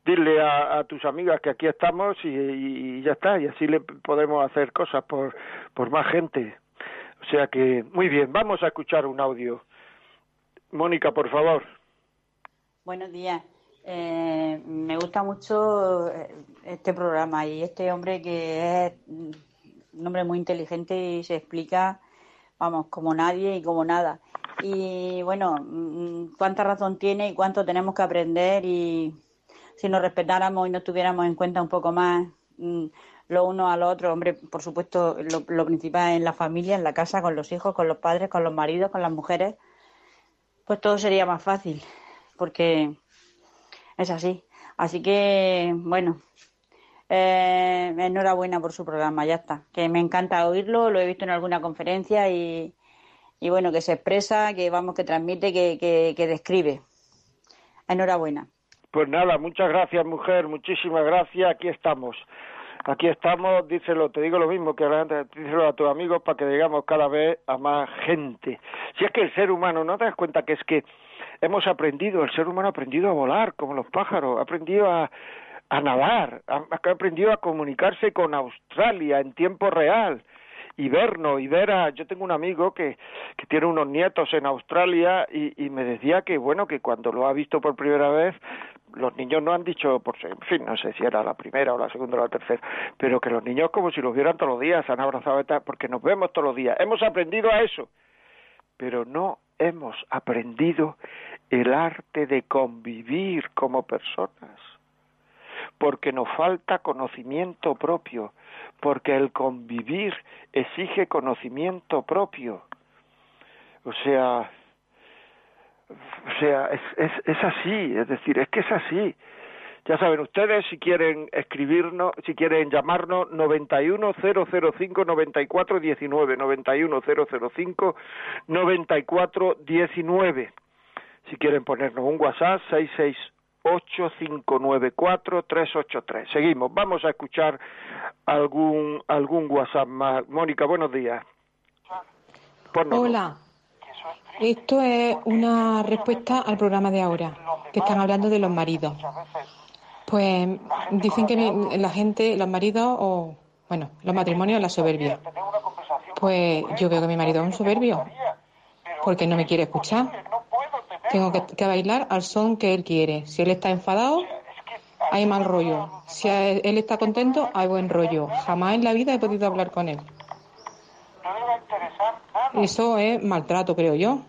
S1: dile a, a tus amigas que aquí estamos y, y ya está, y así le podemos hacer cosas por, por más gente. O sea que, muy bien, vamos a escuchar un audio. Mónica, por favor.
S6: Buenos días. Eh, me gusta mucho eh, este programa y este hombre que es un hombre muy inteligente y se explica, vamos, como nadie y como nada. Y bueno, mm, cuánta razón tiene y cuánto tenemos que aprender y si nos respetáramos y nos tuviéramos en cuenta un poco más mm, lo uno al otro, hombre, por supuesto, lo, lo principal en la familia, en la casa, con los hijos, con los padres, con los maridos, con las mujeres, pues todo sería más fácil, porque es así. Así que, bueno, eh, enhorabuena por su programa, ya está. Que me encanta oírlo, lo he visto en alguna conferencia y, y bueno, que se expresa, que vamos, que transmite, que, que, que describe. Enhorabuena.
S1: Pues nada, muchas gracias, mujer, muchísimas gracias. Aquí estamos. Aquí estamos, díselo, te digo lo mismo que antes, díselo a tus amigos para que llegamos cada vez a más gente. Si es que el ser humano, ¿no te das cuenta que es que hemos aprendido, el ser humano ha aprendido a volar como los pájaros, ha aprendido a, a nadar, ha, aprendido a comunicarse con Australia en tiempo real y vernos y ver a yo tengo un amigo que, tiene unos nietos en Australia y, me decía que bueno que cuando lo ha visto por primera vez los niños no han dicho, por en fin, no sé si era la primera o la segunda o la tercera, pero que los niños como si los vieran todos los días, se han abrazado porque nos vemos todos los días. Hemos aprendido a eso, pero no hemos aprendido el arte de convivir como personas, porque nos falta conocimiento propio, porque el convivir exige conocimiento propio. O sea, o sea, es, es, es así, es decir, es que es así. Ya saben ustedes si quieren escribirnos, si quieren llamarnos 910059419, 910059419. Si quieren ponernos un WhatsApp 668-594-383. Seguimos, vamos a escuchar algún algún WhatsApp más. Mónica, buenos días. Ponnos.
S7: Hola. Esto es una respuesta al programa de ahora, que están hablando de los maridos. Pues dicen que la gente, los maridos o, bueno, los matrimonios, la soberbia. Pues yo veo que mi marido es un soberbio, porque no me quiere escuchar. Tengo que, bailar al son que él quiere. Si él está enfadado, hay mal rollo. Si él está contento, hay buen rollo. Jamás en la vida he podido hablar con él. Eso es maltrato, creo yo.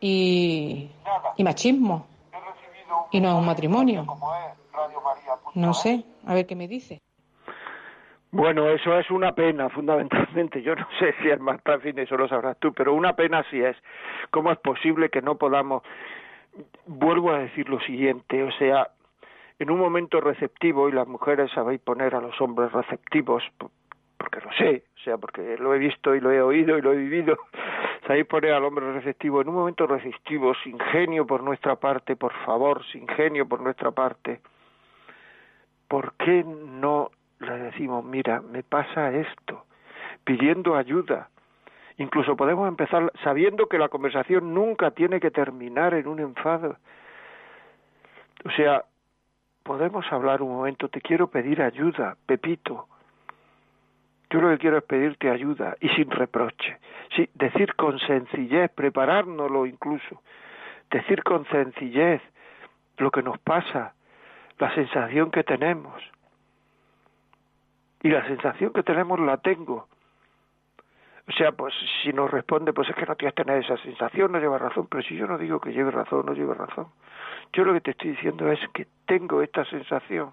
S7: Y machismo. Y no es un matrimonio. No sé, a ver qué me dice.
S1: Bueno, eso es una pena, fundamentalmente. [laughs] Yo no sé si es más fácil, eso lo sabrás tú, pero una pena sí es. ¿Cómo es posible que no podamos? Vuelvo a decir lo siguiente, o sea, en un momento receptivo, y las mujeres sabéis poner a los hombres receptivos, porque lo sé, o sea, porque lo he visto y lo he oído y lo he vivido, [laughs] sabéis poner al hombre receptivo en un momento receptivo, sin genio por nuestra parte, por favor, sin genio por nuestra parte. ¿Por qué no le decimos, mira, me pasa esto, pidiendo ayuda? Incluso podemos empezar sabiendo que la conversación nunca tiene que terminar en un enfado. O sea, podemos hablar un momento, te quiero pedir ayuda, Pepito. Yo lo que quiero es pedirte ayuda y sin reproche. Sí, decir con sencillez, preparárnoslo incluso. Decir con sencillez lo que nos pasa, la sensación que tenemos. Y la sensación que tenemos la tengo. O sea, pues si nos responde, pues es que no tienes que tener esa sensación, no lleva razón. Pero si yo no digo que lleve razón, no lleve razón. Yo lo que te estoy diciendo es que tengo esta sensación.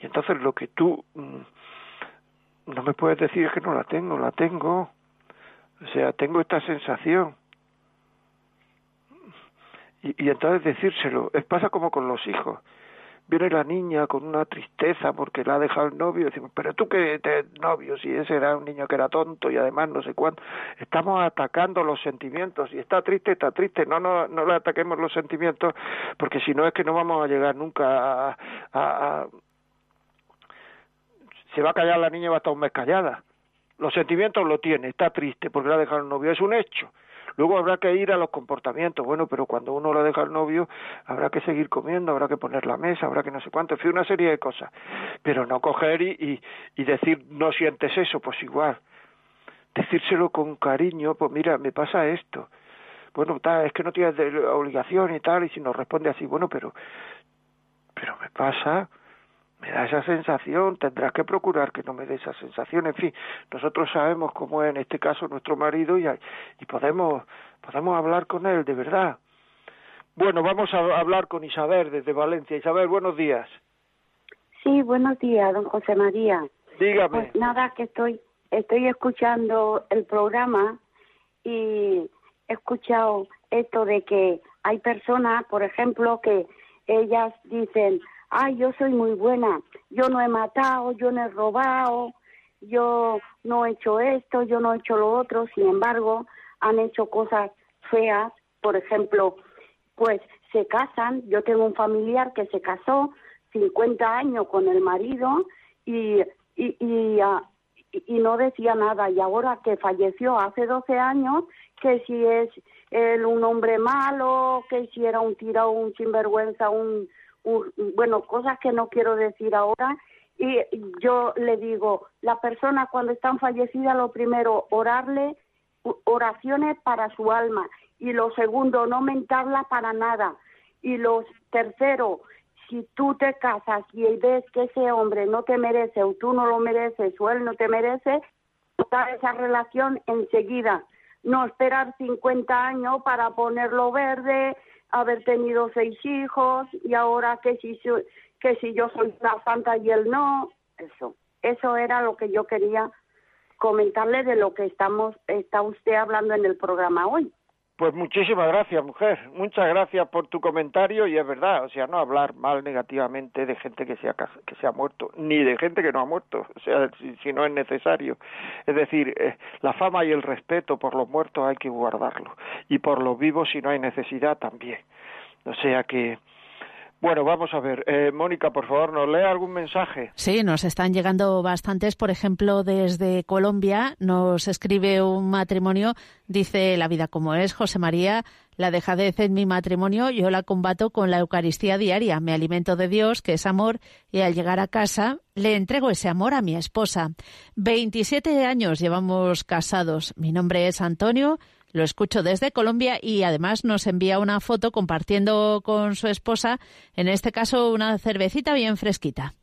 S1: Y entonces lo que tú mm, no me puedes decir es que no la tengo, la tengo. O sea, tengo esta sensación. Y, y entonces decírselo, es pasa como con los hijos. Viene la niña con una tristeza porque la ha dejado el novio, decimos, pero tú que te novio, si ese era un niño que era tonto y además no sé cuánto, estamos atacando los sentimientos y está triste, está triste, no, no, no le ataquemos los sentimientos porque si no es que no vamos a llegar nunca a, a, a se va a callar la niña y va a estar un mes callada. Los sentimientos lo tiene, está triste porque le ha dejado el novio, es un hecho. Luego habrá que ir a los comportamientos, bueno, pero cuando uno lo deja al novio, habrá que seguir comiendo, habrá que poner la mesa, habrá que no sé cuánto, en fin, una serie de cosas. Pero no coger y, y, y decir, no sientes eso, pues igual. Decírselo con cariño, pues mira, me pasa esto. Bueno, tal, es que no tienes obligación y tal, y si nos responde así, bueno, pero, pero me pasa, me da esa sensación, tendrás que procurar que no me dé esa sensación, en fin, nosotros sabemos cómo es en este caso nuestro marido y, y podemos, podemos hablar con él, de verdad. Bueno, vamos a hablar con Isabel desde Valencia. Isabel, buenos días.
S8: Sí, buenos días, don José María.
S1: Dígame.
S8: Pues nada, que estoy, estoy escuchando el programa y he escuchado esto de que hay personas, por ejemplo, que ellas dicen, ay, yo soy muy buena, yo no he matado, yo no he robado, yo no he hecho esto, yo no he hecho lo otro, sin embargo, han hecho cosas feas, por ejemplo, pues se casan, yo tengo un familiar que se casó 50 años con el marido y, y, y, ah, y- y no decía nada y ahora que falleció hace 12 años que si es él un hombre malo, que si era un tirado, un sinvergüenza, un- bueno, cosas que no quiero decir ahora y yo le digo, la persona cuando están fallecidas lo primero orarle oraciones para su alma y lo segundo no mentarla para nada. Y lo tercero si tú te casas y ves que ese hombre no te merece o tú no lo mereces o él no te merece cortar esa relación enseguida. No esperar 50 años para ponerlo verde haber tenido seis hijos y ahora que si que si yo soy una santa y él no eso eso era lo que yo quería comentarle de lo que estamos está usted hablando en el programa hoy
S1: Pues muchísimas gracias, mujer. Muchas gracias por tu comentario y es verdad, o sea, no hablar mal negativamente de gente que se ha, que se ha muerto, ni de gente que no ha muerto, o sea, si, si no es necesario. Es decir, eh, la fama y el respeto por los muertos hay que guardarlo y por los vivos si no hay necesidad también. O sea que, bueno, vamos a ver, eh, Mónica, por favor, ¿nos lee algún mensaje?
S3: Sí, nos están llegando bastantes. Por ejemplo, desde Colombia nos escribe un matrimonio, dice la vida como es, José María, la dejadez en mi matrimonio, yo la combato con la Eucaristía diaria, me alimento de Dios, que es amor, y al llegar a casa le entrego ese amor a mi esposa. 27 años llevamos casados. Mi nombre es Antonio. Lo escucho desde Colombia y además nos envía una foto compartiendo con su esposa, en este caso una cervecita bien fresquita.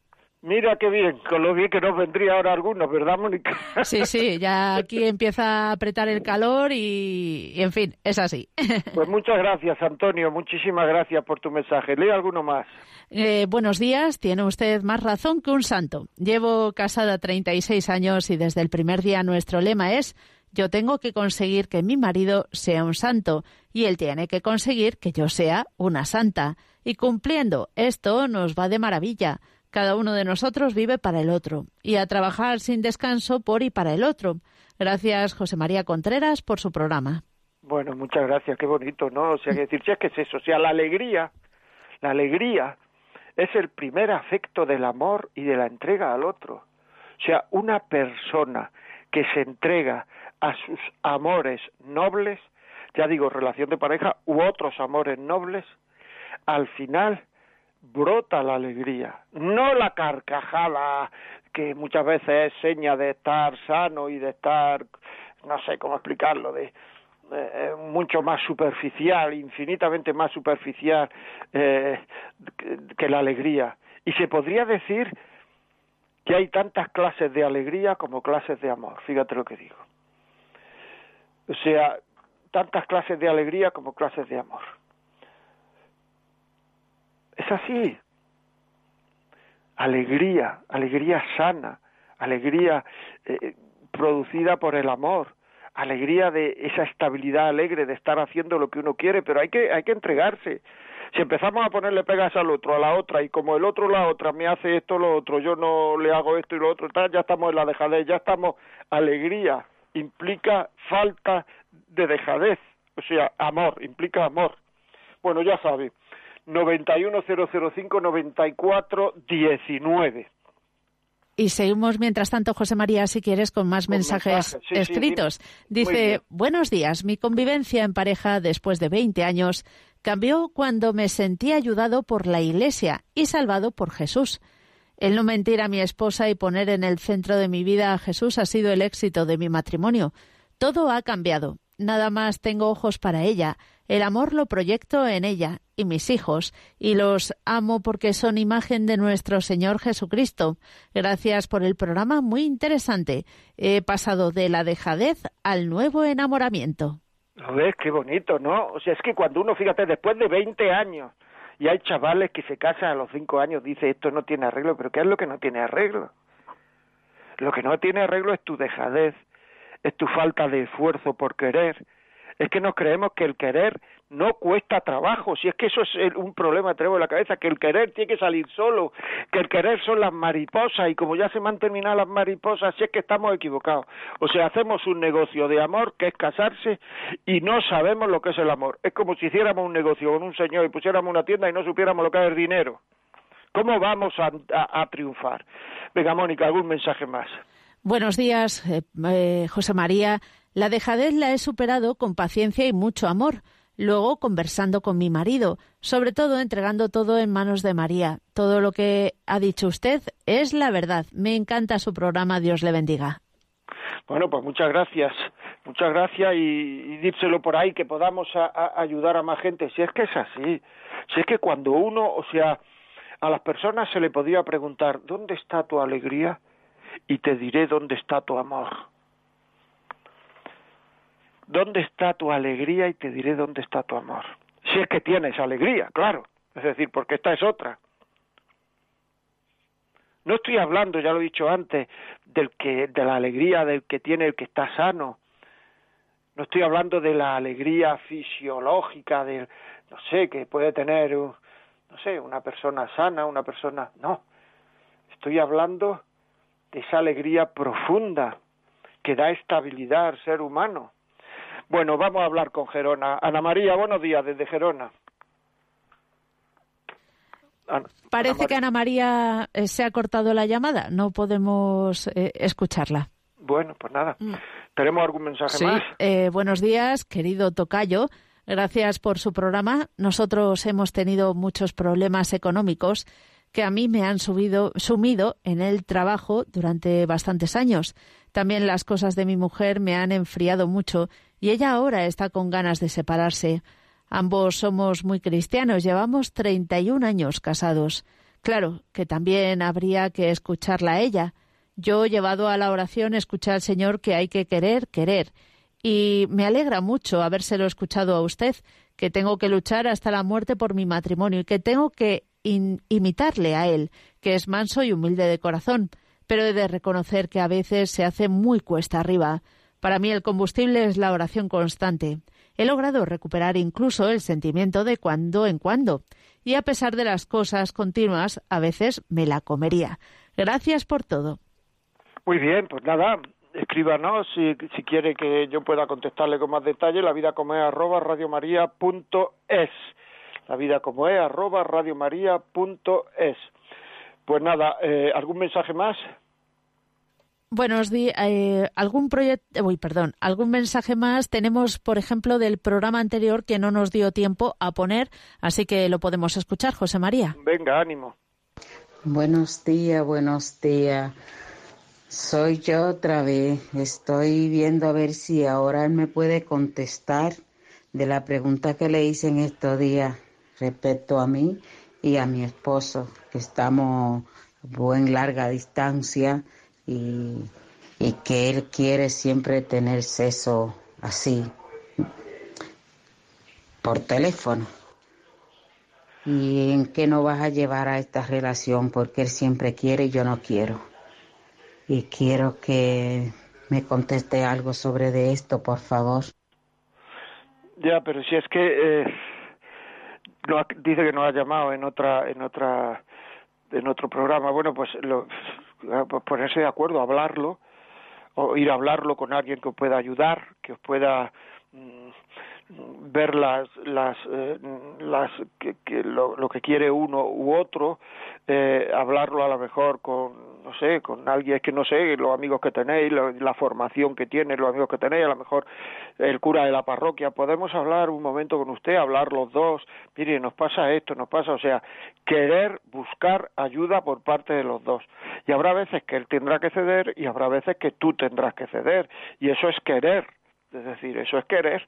S1: Mira qué bien, con lo bien que nos vendría ahora algunos, ¿verdad, Mónica? [laughs]
S3: Sí, sí, ya aquí empieza a apretar el calor y, y en fin, es así. [laughs]
S1: Pues muchas gracias, Antonio, muchísimas gracias por tu mensaje. Lee alguno más.
S3: Eh, buenos días, tiene usted más razón que un santo. Llevo casada 36 años y desde el primer día nuestro lema es yo tengo que conseguir que mi marido sea un santo y él tiene que conseguir que yo sea una santa. Y cumpliendo esto nos va de maravilla. Cada uno de nosotros vive para el otro y a trabajar sin descanso por y para el otro. Gracias, José María Contreras, por su programa.
S1: Bueno, muchas gracias, qué bonito, ¿no? O sea, que decir, si es que es eso, o sea, la alegría, la alegría es el primer afecto del amor y de la entrega al otro. O sea, una persona que se entrega a sus amores nobles, ya digo, relación de pareja u otros amores nobles, al final brota la alegría, no la carcajada que muchas veces es seña de estar sano y de estar, no sé cómo explicarlo, de eh, mucho más superficial, infinitamente más superficial eh, que la alegría. Y se podría decir que hay tantas clases de alegría como clases de amor, fíjate lo que digo. O sea, tantas clases de alegría como clases de amor. Es así. Alegría, alegría sana, alegría eh, producida por el amor, alegría de esa estabilidad alegre de estar haciendo lo que uno quiere, pero hay que hay que entregarse. Si empezamos a ponerle pegas al otro, a la otra, y como el otro, la otra, me hace esto, lo otro, yo no le hago esto y lo otro, tal, ya estamos en la dejadez, ya estamos, alegría implica falta de dejadez, o sea, amor, implica amor. Bueno, ya sabe, 91005-9419.
S3: Y seguimos mientras tanto, José María, si quieres, con más
S1: Con
S3: mensajes
S1: mensajes, sí, sí,
S3: escritos. Dice, buenos días, mi convivencia en pareja después de 20 años cambió cuando me sentí ayudado por la Iglesia y salvado por Jesús. El no mentir a mi esposa y poner en el centro de mi vida a Jesús ha sido el éxito de mi matrimonio. Todo ha cambiado. Nada más tengo ojos para ella. El amor lo proyecto en ella y mis hijos, y los amo porque son imagen de nuestro Señor Jesucristo. Gracias por el programa muy interesante. He pasado de la dejadez al nuevo enamoramiento.
S1: ¿Lo ves? Qué bonito, ¿no? O sea, es que cuando uno, fíjate, después de 20 años, y hay chavales que se casan a los 5 años, dice, esto no tiene arreglo, pero ¿qué es lo que no tiene arreglo? Lo que no tiene arreglo es tu dejadez, es tu falta de esfuerzo por querer. Es que nos creemos que el querer no cuesta trabajo, si es que eso es un problema tenemos en la cabeza, que el querer tiene que salir solo, que el querer son las mariposas y como ya se me han terminado las mariposas, si es que estamos equivocados. O sea, hacemos un negocio de amor que es casarse y no sabemos lo que es el amor. Es como si hiciéramos un negocio con un señor y pusiéramos una tienda y no supiéramos lo que es el dinero. ¿Cómo vamos a, a- a triunfar? Venga, Mónica, algún mensaje más.
S3: Buenos días, eh, eh, José María. La dejadez la he superado con paciencia y mucho amor. Luego conversando con mi marido, sobre todo entregando todo en manos de María. Todo lo que ha dicho usted es la verdad. Me encanta su programa. Dios le bendiga.
S1: Bueno, pues muchas gracias, muchas gracias y, y por ahí que podamos ayudar a más gente. Si es que es así, si es que cuando uno, o sea, a las personas se le podía preguntar, ¿dónde está tu alegría? Y te diré dónde está tu amor. ¿Dónde está tu alegría? Y te diré dónde está tu amor. Si es que tienes alegría, claro. Es decir, porque esta es otra. No estoy hablando, ya lo he dicho antes, del que de la alegría del que tiene el que está sano. No estoy hablando de la alegría fisiológica del no sé, que puede tener uh, no sé, una persona sana, una persona, no. Estoy hablando de esa alegría profunda que da estabilidad al ser humano. Bueno, vamos a hablar con Gerona. Ana María, buenos días desde Gerona. Ana-
S3: Parece
S1: Ana
S3: que Ana María eh, se ha cortado la llamada. No podemos eh, escucharla.
S1: Bueno, pues nada. ¿Tenemos algún mensaje
S3: Sí,
S1: más?
S3: eh, buenos días, querido Tocayo. Gracias por su programa. Nosotros hemos tenido muchos problemas económicos que a mí me han subido, sumido en el trabajo durante bastantes años. También las cosas de mi mujer me han enfriado mucho y ella ahora está con ganas de separarse. Ambos somos muy cristianos, llevamos 31 años casados. Claro que también habría que escucharla a ella. Yo, llevado a la oración, escuché al Señor que hay que querer, querer. Y me alegra mucho habérselo escuchado a usted, que tengo que luchar hasta la muerte por mi matrimonio y que tengo que imitarle a él, que es manso y humilde de corazón, pero he de reconocer que a veces se hace muy cuesta arriba. Para mí el combustible es la oración constante. He logrado recuperar incluso el sentimiento de cuando en cuando, y a pesar de las cosas continuas, a veces me la comería. Gracias por todo.
S1: Muy bien, pues nada, escríbanos si, si quiere que yo pueda contestarle con más detalle, la vida como es arroba radiomaria.es. La vida como es arroba radiomaria.es. Pues nada, eh, ¿algún mensaje más?
S3: Buenos días. Eh, algún proyecto, uy, perdón, algún mensaje más tenemos, por ejemplo, del programa anterior que no nos dio tiempo a poner, así que lo podemos escuchar, José María.
S1: Venga, ánimo.
S9: Buenos días, buenos días. Soy yo otra vez. Estoy viendo a ver si ahora él me puede contestar de la pregunta que le hice en estos días respecto a mí y a mi esposo, que estamos en larga distancia y, y que él quiere siempre tener sexo así, por teléfono. ¿Y en qué no vas a llevar a esta relación? Porque él siempre quiere y yo no quiero. Y quiero que me conteste algo sobre de esto, por favor.
S1: Ya, pero si es que eh, no dice que nos ha llamado en otra en otra en otro programa bueno pues lo, ponerse de acuerdo hablarlo o ir a hablarlo con alguien que os pueda ayudar que os pueda mm, ver las las eh, que, lo que quiere uno u otro eh, hablarlo a lo mejor con no sé con alguien que no sé los amigos que tenéis lo- la formación que tiene los amigos que tenéis a lo mejor el cura de la parroquia. Podemos hablar un momento con usted hablar los dos. Mire nos pasa esto nos pasa o sea querer buscar ayuda por parte de los dos. Y habrá veces que él tendrá que ceder y habrá veces que tú tendrás que ceder. Y eso es querer es decir eso es querer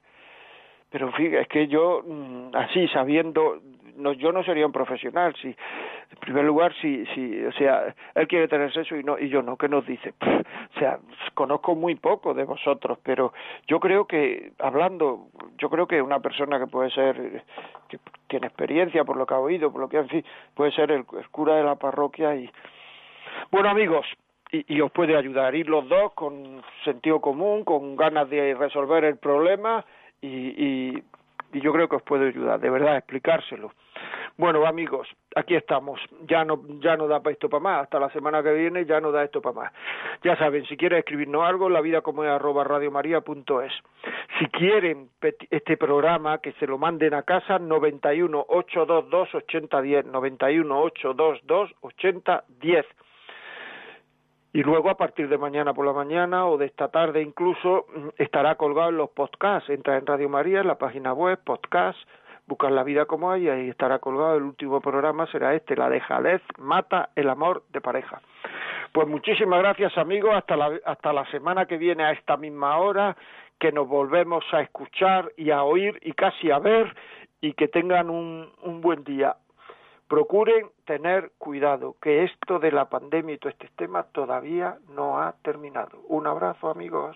S1: pero fin, es que yo, mm, así sabiendo, no, yo no sería un profesional, si, en primer lugar, si, si, o sea, él quiere tener sexo y no, y yo no, ¿qué nos dice? [laughs] O sea, conozco muy poco de vosotros, pero yo creo que, hablando, yo creo que una persona que puede ser, que tiene experiencia por lo que ha oído, por lo que, en fin, puede ser el, el cura de la parroquia y, bueno, amigos, y, y os puede ayudar, ir los dos con sentido común, con ganas de resolver el problema y, y, yo creo que os puede ayudar, de verdad, explicárselo. Bueno, amigos, aquí estamos. Ya no, ya no da para esto para más. Hasta la semana que viene ya no da esto para más. Ya saben, si quieren escribirnos algo, la vida como es arroba radiomaria.es. Si quieren este programa, que se lo manden a casa, 91 822 8010, 91 822 8010 y luego a partir de mañana por la mañana o de esta tarde incluso mm, estará colgado en los podcasts. Entra en Radio María, en la página web, podcast, buscas la vida como hay y ahí estará colgado. El último programa será este, la de Jalez, mata el amor de pareja. Pues muchísimas gracias amigos, hasta la, hasta la semana que viene a esta misma hora, que nos volvemos a escuchar y a oír y casi a ver y que tengan un, un buen día procuren tener cuidado, que esto de la pandemia y todo este tema todavía no ha terminado. Un abrazo, amigos.